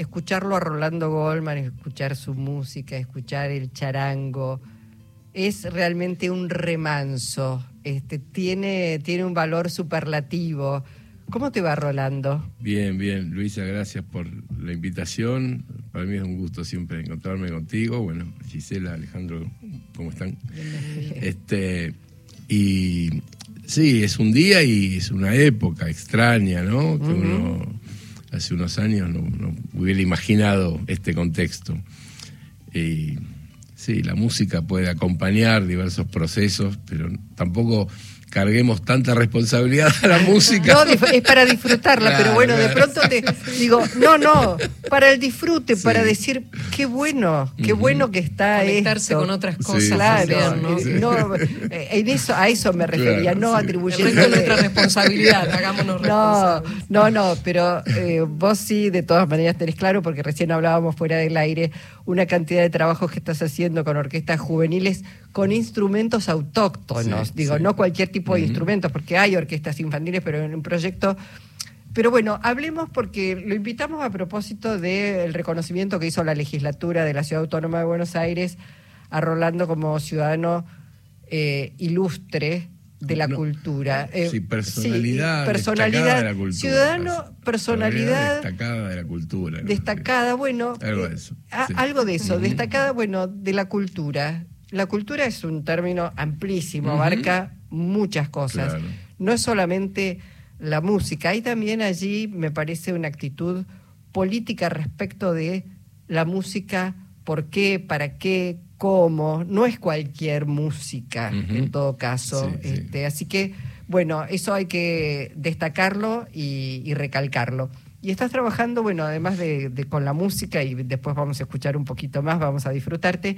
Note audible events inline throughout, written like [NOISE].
escucharlo a Rolando Goldman, escuchar su música, escuchar el charango, es realmente un remanso, este, tiene, tiene un valor superlativo. ¿Cómo te va, Rolando? Bien, bien. Luisa, gracias por la invitación. Para mí es un gusto siempre encontrarme contigo. Bueno, Gisela, Alejandro, ¿cómo están? Este, y sí, es un día y es una época extraña, ¿no? Que uno hace unos años no, hubiera imaginado este contexto. Y sí, la música puede acompañar diversos procesos, pero tampoco carguemos tanta responsabilidad a la música. No, es para disfrutarla, pero bueno, de pronto te digo, no, no, para el disfrute, para decir, qué bueno, qué bueno que está Conectarse con otras cosas. claro, ¿no? Eh, en eso, a eso me refería, no atribuyendo... nuestra responsabilidad, hagámonos No, no, no, pero eh, vos sí, de todas maneras tenés claro, porque recién hablábamos fuera del aire, una cantidad de trabajos que estás haciendo con orquestas juveniles con instrumentos autóctonos, digo, no cualquier tipo de instrumentos, porque hay orquestas infantiles, pero en un proyecto... Pero bueno, hablemos porque lo invitamos a propósito del reconocimiento que hizo la legislatura de la Ciudad Autónoma de Buenos Aires a Rolando como ciudadano eh, ilustre de la cultura. sí, eh, personalidad, personalidad de la cultura. Ciudadano, personalidad destacada de la cultura. Destacada, bueno. Algo de eso. Eh, algo de eso, destacada, bueno, de la cultura. La cultura es un término amplísimo, abarca muchas cosas. No es solamente la música, hay también allí, me parece, una actitud política respecto de la música, por qué, para qué, cómo. No es cualquier música, en todo caso. este, Así que, bueno, eso hay que destacarlo y, recalcarlo. Y estás trabajando, bueno, además de, con la música, y después vamos a escuchar un poquito más, vamos a disfrutarte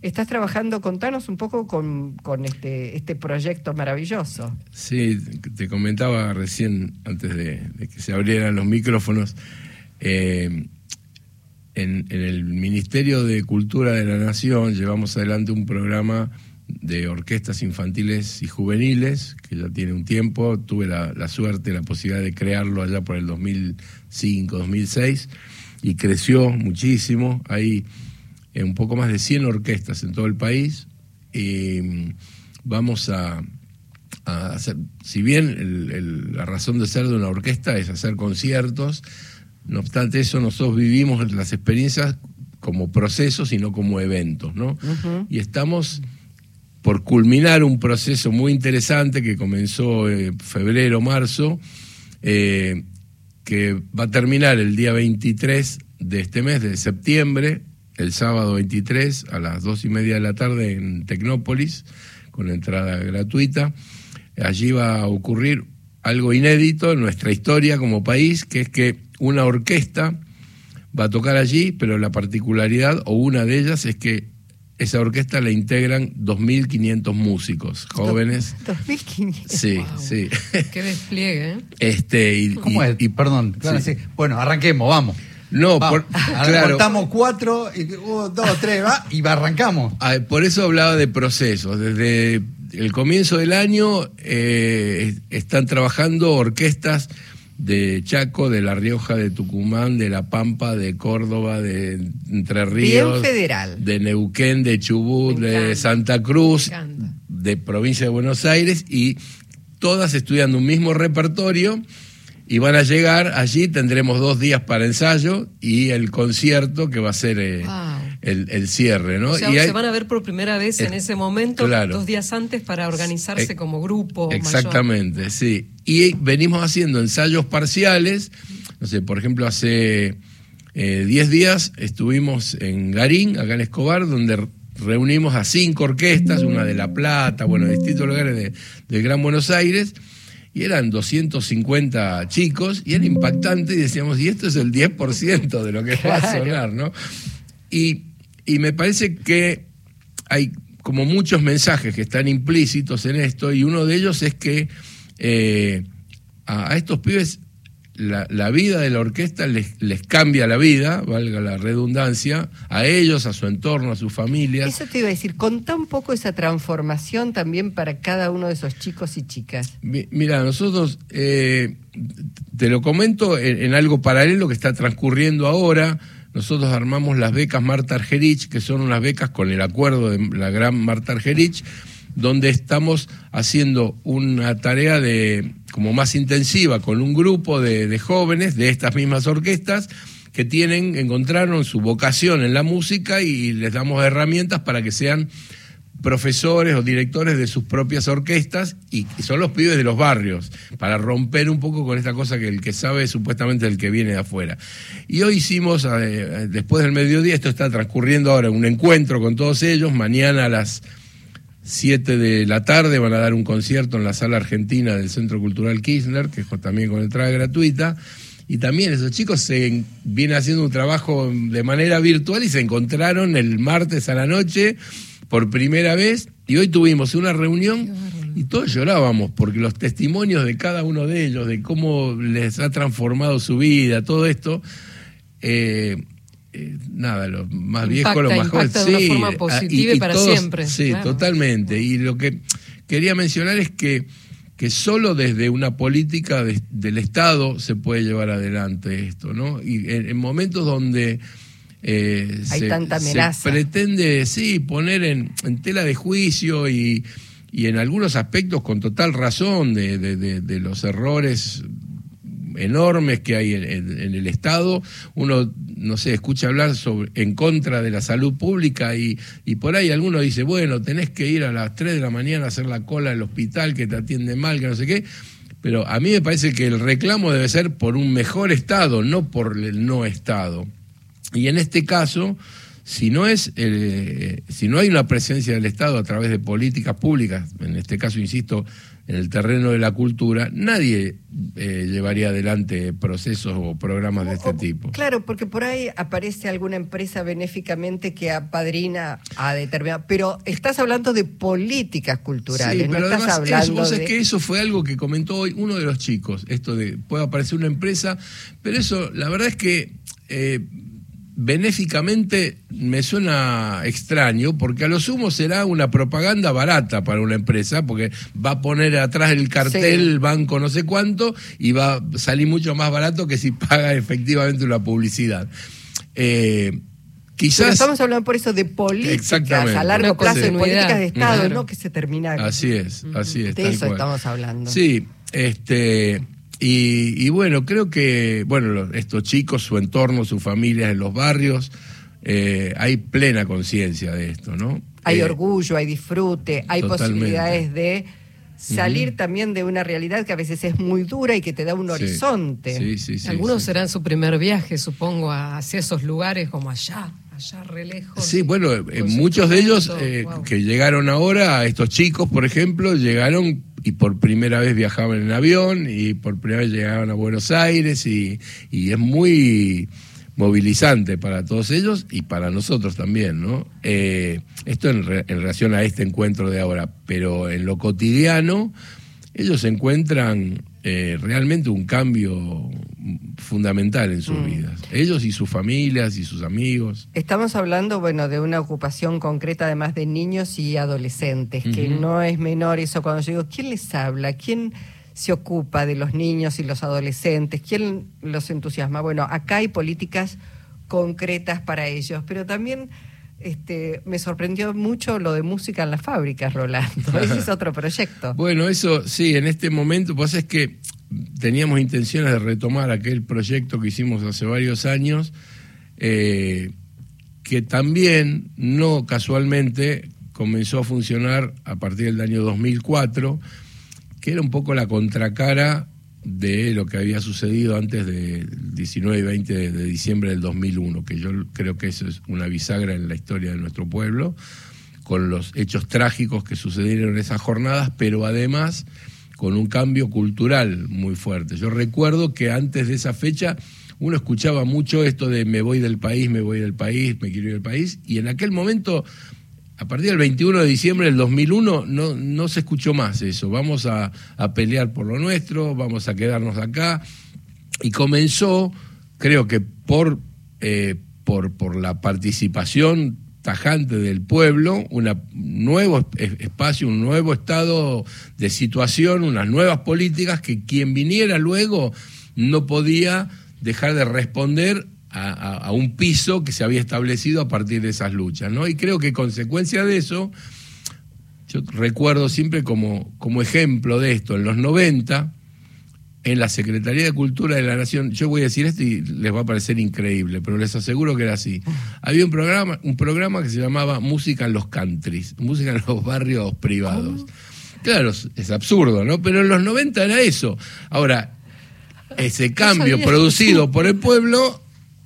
estás trabajando, contanos un poco con, este, este proyecto maravilloso. Sí, te comentaba recién, antes de, que se abrieran los micrófonos, eh, en, el Ministerio de Cultura de la Nación llevamos adelante un programa de orquestas infantiles y juveniles, que ya tiene un tiempo, tuve la, la suerte, la posibilidad de crearlo allá por el 2005, 2006, y creció muchísimo. Hay un poco más de 100 orquestas en todo el país. Mm, vamos a, hacer, si bien la razón de ser de una orquesta es hacer conciertos, no obstante eso nosotros vivimos las experiencias como procesos y no como eventos, ¿no? Y estamos por culminar un proceso muy interesante que comenzó en febrero, marzo, eh, que va a terminar el día 23 de este mes, de septiembre, el sábado 23 a las dos y media de la tarde en Tecnópolis, con entrada gratuita. Allí va a ocurrir algo inédito en nuestra historia como país, que es que una orquesta va a tocar allí, pero la particularidad, o una de ellas, es que esa orquesta la integran 2.500 músicos jóvenes. 2.500. Sí, sí. [LAUGHS] Qué despliegue. ¿eh? Este, y, ¿Cómo es? Y, perdón, bueno, arranquemos, vamos. No, por, claro. Contamos cuatro, y, dos, tres, va, y arrancamos. Ah, por eso hablaba de procesos. Desde el comienzo del año eh, están trabajando orquestas de Chaco, de La Rioja, de Tucumán, de La Pampa, de Córdoba, de Entre Ríos. federal. De Neuquén, de Chubut, de Santa Cruz, de provincia de Buenos Aires, y todas estudiando un mismo repertorio y van a llegar allí, tendremos dos días para ensayo y el concierto que va a ser eh, el, cierre, ¿no? O sea, se van a ver por primera vez en ese momento, dos días antes, para organizarse como grupo. Exactamente, sí. Y venimos haciendo ensayos parciales, no sé, por ejemplo, hace 10 eh, días estuvimos en Garín, acá en Escobar, donde reunimos a cinco orquestas, una de La Plata, bueno, de distintos lugares de, del Gran Buenos Aires, y eran 250 chicos y era impactante y decíamos, y esto es el 10% de lo que va a sonar, ¿no? Y, me parece que hay como muchos mensajes que están implícitos en esto y uno de ellos es que eh, a, estos pibes la, vida de la orquesta les, les, cambia la vida, valga la redundancia, a ellos, a su entorno, a sus familias. Eso te iba a decir, contá un poco esa transformación también para cada uno de esos chicos y chicas. mira, nosotros, eh, te lo comento en, algo paralelo que está transcurriendo ahora. Nosotros armamos las becas Marta Argerich, que son unas becas con el acuerdo de la gran Marta Argerich, donde estamos haciendo una tarea de como más intensiva con un grupo de, jóvenes de estas mismas orquestas que tienen, encontraron su vocación en la música y les damos herramientas para que sean profesores o directores de sus propias orquestas y, son los pibes de los barrios, para romper un poco con esta cosa que el que sabe es supuestamente el que viene de afuera. Y hoy hicimos, eh, después del mediodía, esto está transcurriendo ahora, un encuentro con todos ellos, mañana a las 7 de la tarde van a dar un concierto en la sala argentina del Centro Cultural Kirchner, que es también con entrada gratuita. Y también esos chicos se vienen haciendo un trabajo de manera virtual y se encontraron el martes a la noche por primera vez. Y hoy tuvimos una reunión y todos llorábamos porque los testimonios de cada uno de ellos, de cómo les ha transformado su vida, todo esto. Eh, eh, nada, los más viejos, los más jóvenes. Sí, de una forma positiva y, para siempre. Sí, totalmente. Y lo que quería mencionar es que, que solo desde una política del Estado se puede llevar adelante esto, ¿no? Y en, momentos donde eh, Hay se, tanta amenaza. pretende, sí, poner en, tela de juicio y, y, en algunos aspectos con total razón de, de los errores enormes que hay en, el Estado, uno, no sé, escucha hablar sobre, en contra de la salud pública y, y por ahí alguno dice, bueno, tenés que ir a las 3 de la mañana a hacer la cola del hospital, que te atiende mal, que no sé qué, pero a mí me parece que el reclamo debe ser por un mejor Estado, no por el no Estado. Y en este caso, si no es eh, si no hay una presencia del Estado a través de políticas públicas, en este caso insisto en el terreno de la cultura, nadie eh, llevaría adelante procesos o programas de este tipo. Claro, porque por ahí aparece alguna empresa benéficamente que apadrina a determinada. Pero estás hablando de políticas culturales, sí, pero no estás hablando. Eso, que eso fue algo que comentó hoy uno de los chicos, esto de puede aparecer una empresa, pero eso, la verdad es que. Eh, benéficamente me suena extraño, porque a lo sumo será una propaganda barata para una empresa, porque va a poner atrás el cartel banco no sé cuánto y va a salir mucho más barato que si [LAUGHS] paga efectivamente una publicidad. Eh, quizás... estamos hablando por eso de políticas a largo plazo, de políticas de Estado, no que se termina. Así es, así es. De eso estamos hablando. Sí, este... Y, bueno, creo que, bueno, estos chicos, su entorno, sus familias en los barrios, eh, hay plena conciencia de esto, ¿no? Hay eh, orgullo, hay disfrute, hay posibilidades de salir también de una realidad que a veces es muy dura y que te da un horizonte. Sí, sí, Algunos serán su primer viaje, supongo, hacia esos lugares como allá. Allá re lejos. Sí, bueno, eh, muchos de ellos que llegaron ahora, estos chicos, por ejemplo, llegaron y por primera vez viajaban en avión y por primera vez llegaban a Buenos Aires y, es muy movilizante para todos ellos y para nosotros también, ¿no? Eh, esto en, en, relación a este encuentro de ahora, pero en lo cotidiano ellos encuentran eh, realmente un cambio fundamental en sus mm. vidas, ellos y sus familias y sus amigos. Estamos hablando, bueno, de una ocupación concreta además de niños y adolescentes, que no es menor eso cuando yo digo, ¿quién les habla? ¿Quién se ocupa de los niños y los adolescentes? ¿Quién los entusiasma? Bueno, acá hay políticas concretas para ellos, pero también este, me sorprendió mucho lo de música en las fábricas, Rolando. [LAUGHS] Ese es otro proyecto. Bueno, eso sí, en este momento, pues es que teníamos intenciones de retomar aquel proyecto que hicimos hace varios años, eh, que también, no casualmente, comenzó a funcionar a partir del año 2004, que era un poco la contracara de lo que había sucedido antes del 19 y 20 de, diciembre del 2001, que yo creo que eso es una bisagra en la historia de nuestro pueblo, con los hechos trágicos que sucedieron en esas jornadas, pero además con un cambio cultural muy fuerte. Yo recuerdo que antes de esa fecha uno escuchaba mucho esto de me voy del país, me voy del país, me quiero ir del país, y en aquel momento a partir del 21 de diciembre del 2001 no, no se escuchó más eso. Vamos a, pelear por lo nuestro, vamos a quedarnos acá. y comenzó, creo que por, eh, por, por la participación tajante del pueblo, un nuevo espacio, un nuevo estado de situación, unas nuevas políticas que quien viniera luego no podía dejar de responder a, un piso que se había establecido a partir de esas luchas. ¿no? Y creo que consecuencia de eso, yo recuerdo siempre como, como ejemplo de esto, en los 90, en la Secretaría de Cultura de la Nación, yo voy a decir esto y les va a parecer increíble, pero les aseguro que era así. Había un programa, un programa que se llamaba Música en los Countries, música en los barrios privados. Claro, es absurdo, ¿no? Pero en los 90 era eso. Ahora, ese cambio producido por el [LAUGHS] pueblo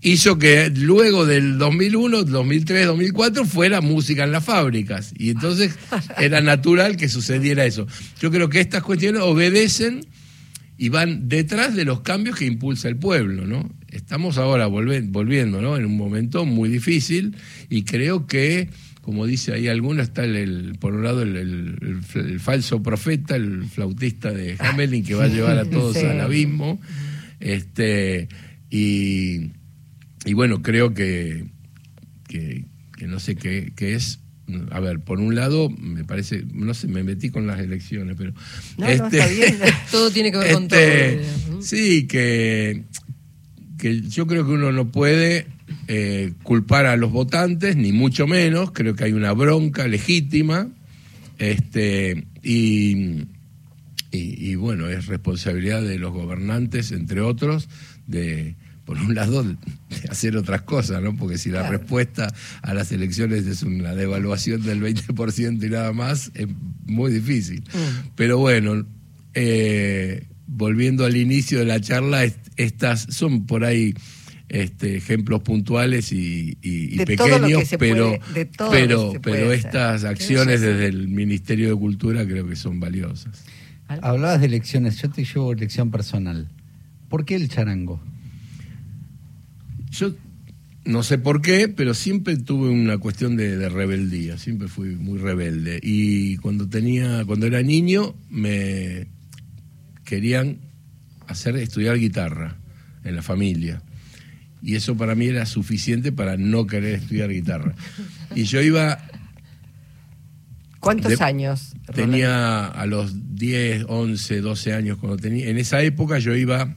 hizo que luego del 2001, 2003, 2004 fuera música en las fábricas. Y entonces [LAUGHS] era natural que sucediera eso. Yo creo que estas cuestiones obedecen y van detrás de los cambios que impulsa el pueblo, ¿no? Estamos ahora volviendo, ¿no? En un momento muy difícil y creo que, como dice ahí alguno, está el, por un lado el, falso profeta, el flautista de Hamelin que va a llevar a [LAUGHS] todos al abismo, este y, y bueno, creo que, que, no sé qué, qué es a ver, por un lado, me parece, no sé, me metí con las elecciones, pero... este, [LAUGHS] todo tiene que ver con este, todo. Sí, que, que yo creo que uno no puede eh, culpar a los votantes, ni mucho menos, creo que hay una bronca legítima, este, y, y bueno, es responsabilidad de los gobernantes, entre otros, de por un lado, de hacer otras cosas, ¿no? Porque si la respuesta a las elecciones es una devaluación del 20% y nada más, es muy difícil. Mm. Pero bueno, eh, volviendo al inicio de la charla, estas son por ahí este, ejemplos puntuales y, pequeños, pero, pero, pero estas acciones desde el Ministerio de Cultura creo que son valiosas. Hablabas de elecciones, yo te llevo elección personal. ¿Por qué el charango? Yo no sé por qué, pero siempre tuve una cuestión de, rebeldía, siempre fui muy rebelde. Y cuando tenía, cuando era niño, me querían hacer estudiar guitarra en la familia. Y eso para mí era suficiente para no querer estudiar guitarra. Y yo iba. ¿Cuántos años? Tenía a los 10, 11, 12 años cuando tenía. En esa época yo iba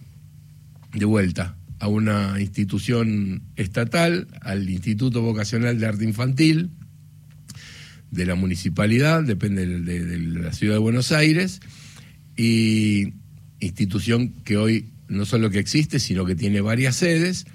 de vuelta a una institución estatal, al Instituto Vocacional de Arte Infantil de la municipalidad, depende de, la ciudad de Buenos Aires, y institución que hoy no solo que existe, sino que tiene varias sedes,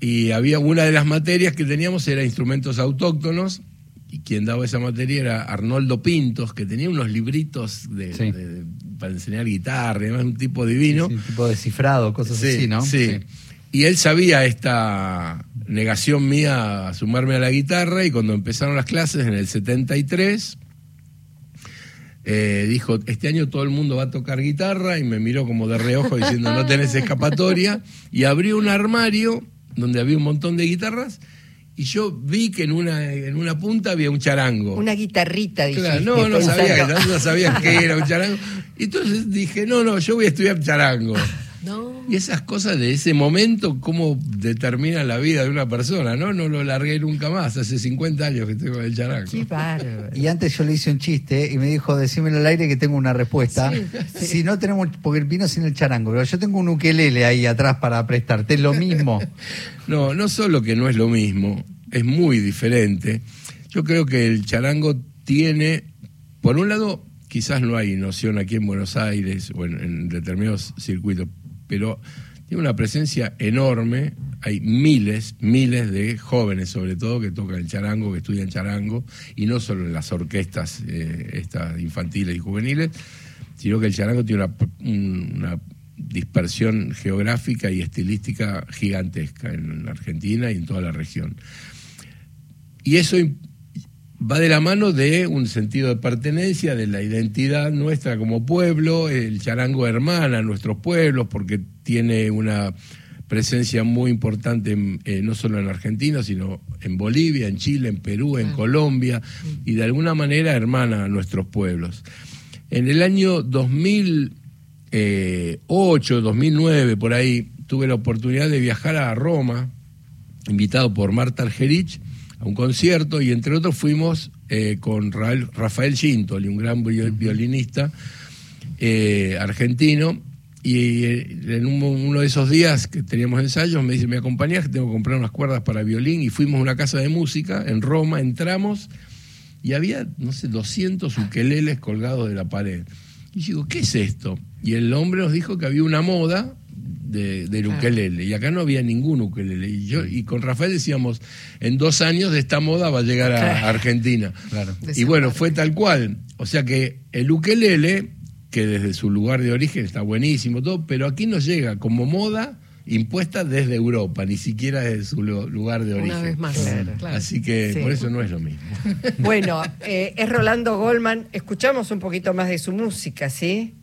y había una de las materias que teníamos era instrumentos autóctonos, y quien daba esa materia era Arnoldo Pintos, que tenía unos libritos de para enseñar guitarra, además un tipo divino. un tipo descifrado, cosas así, ¿no? Sí. Y él sabía esta negación mía a sumarme a la guitarra y cuando empezaron las clases en el 73, eh, dijo, este año todo el mundo va a tocar guitarra y me miró como de reojo diciendo, no tenés [LAUGHS] escapatoria, y abrió un armario donde había un montón de guitarras y yo vi que en una, en una punta había un charango. Una guitarrita, Claro, no, no sabía, no sabía qué era un [LAUGHS] charango. Y entonces dije, no, no, yo voy a estudiar charango. Y esas cosas de ese momento, cómo determinan la vida de una persona, ¿no? No lo largué nunca más. Hace 50 años que estoy con el charango. Y antes yo le hice un chiste y me dijo, decímelo al aire que tengo una respuesta. [LAUGHS] Si no tenemos, porque vino sin el charango, pero yo tengo un ukelele ahí atrás para prestarte, ¿es lo mismo? [LAUGHS] no, no solo que no es lo mismo, es muy diferente. Yo creo que el charango tiene, por un lado, quizás no hay noción aquí en Buenos Aires o en, determinados circuitos, pero tiene una presencia enorme. Hay miles, miles de jóvenes, sobre todo, que tocan el charango, que estudian charango, y no solo en las orquestas eh, estas infantiles y juveniles, sino que el charango tiene una, dispersión geográfica y estilística gigantesca en Argentina y en toda la región. Y eso va de la mano de un sentido de pertenencia, de la identidad nuestra como pueblo, el charango hermana a nuestros pueblos porque tiene una presencia muy importante eh, no solo en Argentina, sino en Bolivia, en Chile, en Perú, en Colombia, y de alguna manera hermana a nuestros pueblos. En el año 2000, 2008, 2009, por ahí, tuve la oportunidad de viajar a Roma, invitado por Marta Argerich, a un concierto y entre otros fuimos eh, con Rafael Gintoli, un gran violinista eh, argentino, y eh, en uno de esos días que teníamos ensayos me dice, ¿me acompañás que tengo que comprar unas cuerdas para violín? Y fuimos a una casa de música en Roma, entramos y había, no sé, 200 ukeleles colgados de la pared. Y digo, ¿qué es esto? Y el hombre nos dijo que había una moda de, del ukelele. Y acá no había ningún ukelele. Y, yo, y con Rafael decíamos, en dos años esta moda va a llegar a, Argentina. Y bueno, fue tal cual. O sea que el ukelele, que desde su lugar de origen está buenísimo, todo, pero aquí nos llega como moda impuesta desde Europa, ni siquiera desde su lugar de origen. Una vez más, Así que por eso no es lo mismo. Bueno, eh, es Rolando Goldman. Escuchamos un poquito más de su música, ¿sí?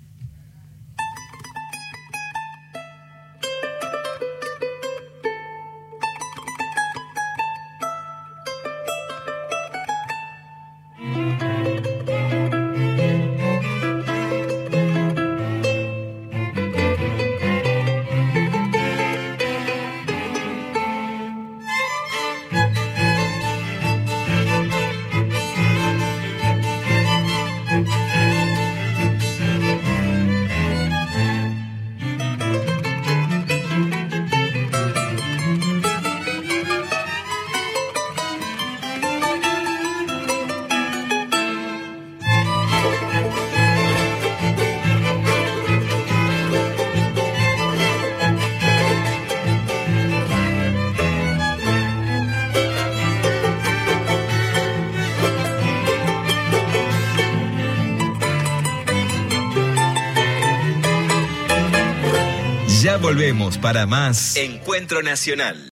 Volvemos para más Encuentro Nacional.